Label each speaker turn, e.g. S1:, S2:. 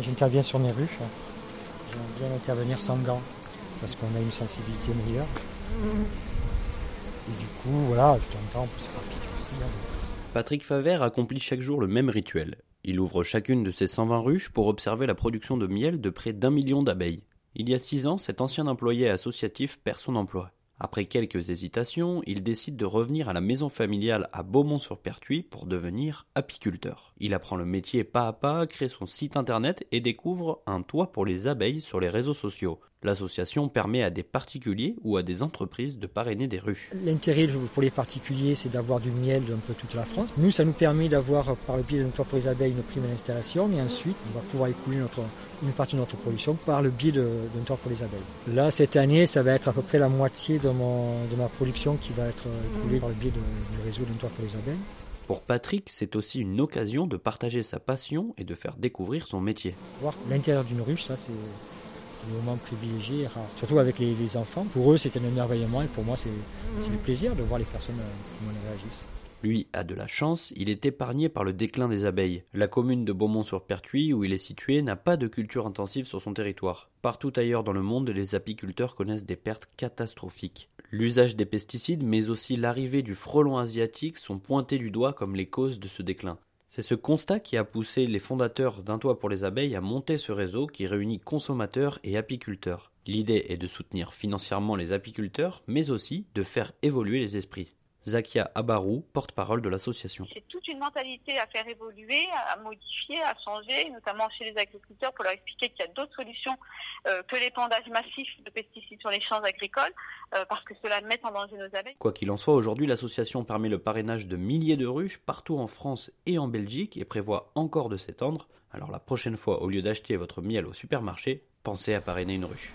S1: J'interviens sur mes ruches, j'aime bien intervenir sans gants parce qu'on a une sensibilité meilleure. Et du coup, voilà, de temps en temps, on peut aussi. Hein,
S2: Patrick Favert accomplit chaque jour le même rituel. Il ouvre chacune de ses 120 ruches pour observer la production de miel de près d'un million d'abeilles. Il y a six ans, cet ancien employé associatif perd son emploi. Après quelques hésitations, il décide de revenir à la maison familiale à Beaumont-sur-Pertuis pour devenir apiculteur. Il apprend le métier pas à pas, crée son site internet et découvre un toit pour les abeilles sur les réseaux sociaux. L'association permet à des particuliers ou à des entreprises de parrainer des ruches.
S1: L'intérêt pour les particuliers, c'est d'avoir du miel d'un peu toute la France. Nous, ça nous permet d'avoir, par le biais toit pour les abeilles, une prime à l'installation, mais ensuite, on va pouvoir écouler notre, une partie de notre production par le biais d'un toit pour les abeilles. Là, cette année, ça va être à peu près la moitié de, mon, de ma production qui va être écoulée par le biais du réseau d'un toit pour les abeilles.
S2: Pour Patrick, c'est aussi une occasion de partager sa passion et de faire découvrir son métier.
S1: Voir l'intérieur d'une ruche, ça c'est c'est un moment privilégié, rare. Surtout avec les, enfants. Pour eux, c'est un émerveillement et pour moi, c'est le plaisir de voir les personnes euh, comment elles réagissent.
S2: Lui a de la chance, il est épargné par le déclin des abeilles. La commune de Beaumont-sur-Pertuis, où il est situé, n'a pas de culture intensive sur son territoire. Partout ailleurs dans le monde, les apiculteurs connaissent des pertes catastrophiques. L'usage des pesticides, mais aussi l'arrivée du frelon asiatique sont pointés du doigt comme les causes de ce déclin. C'est ce constat qui a poussé les fondateurs d'un toit pour les abeilles à monter ce réseau qui réunit consommateurs et apiculteurs. L'idée est de soutenir financièrement les apiculteurs, mais aussi de faire évoluer les esprits. Zakia Abarou, porte-parole de l'association.
S3: C'est toute une mentalité à faire évoluer, à modifier, à changer, notamment chez les agriculteurs pour leur expliquer qu'il y a d'autres solutions euh, que l'épandage massif de pesticides sur les champs agricoles, parce que cela met en danger nos abeilles.
S2: Quoi qu'il en soit, aujourd'hui, l'association permet le parrainage de milliers de ruches partout en France et en Belgique et prévoit encore de s'étendre. Alors la prochaine fois, au lieu d'acheter votre miel au supermarché, pensez à parrainer une ruche.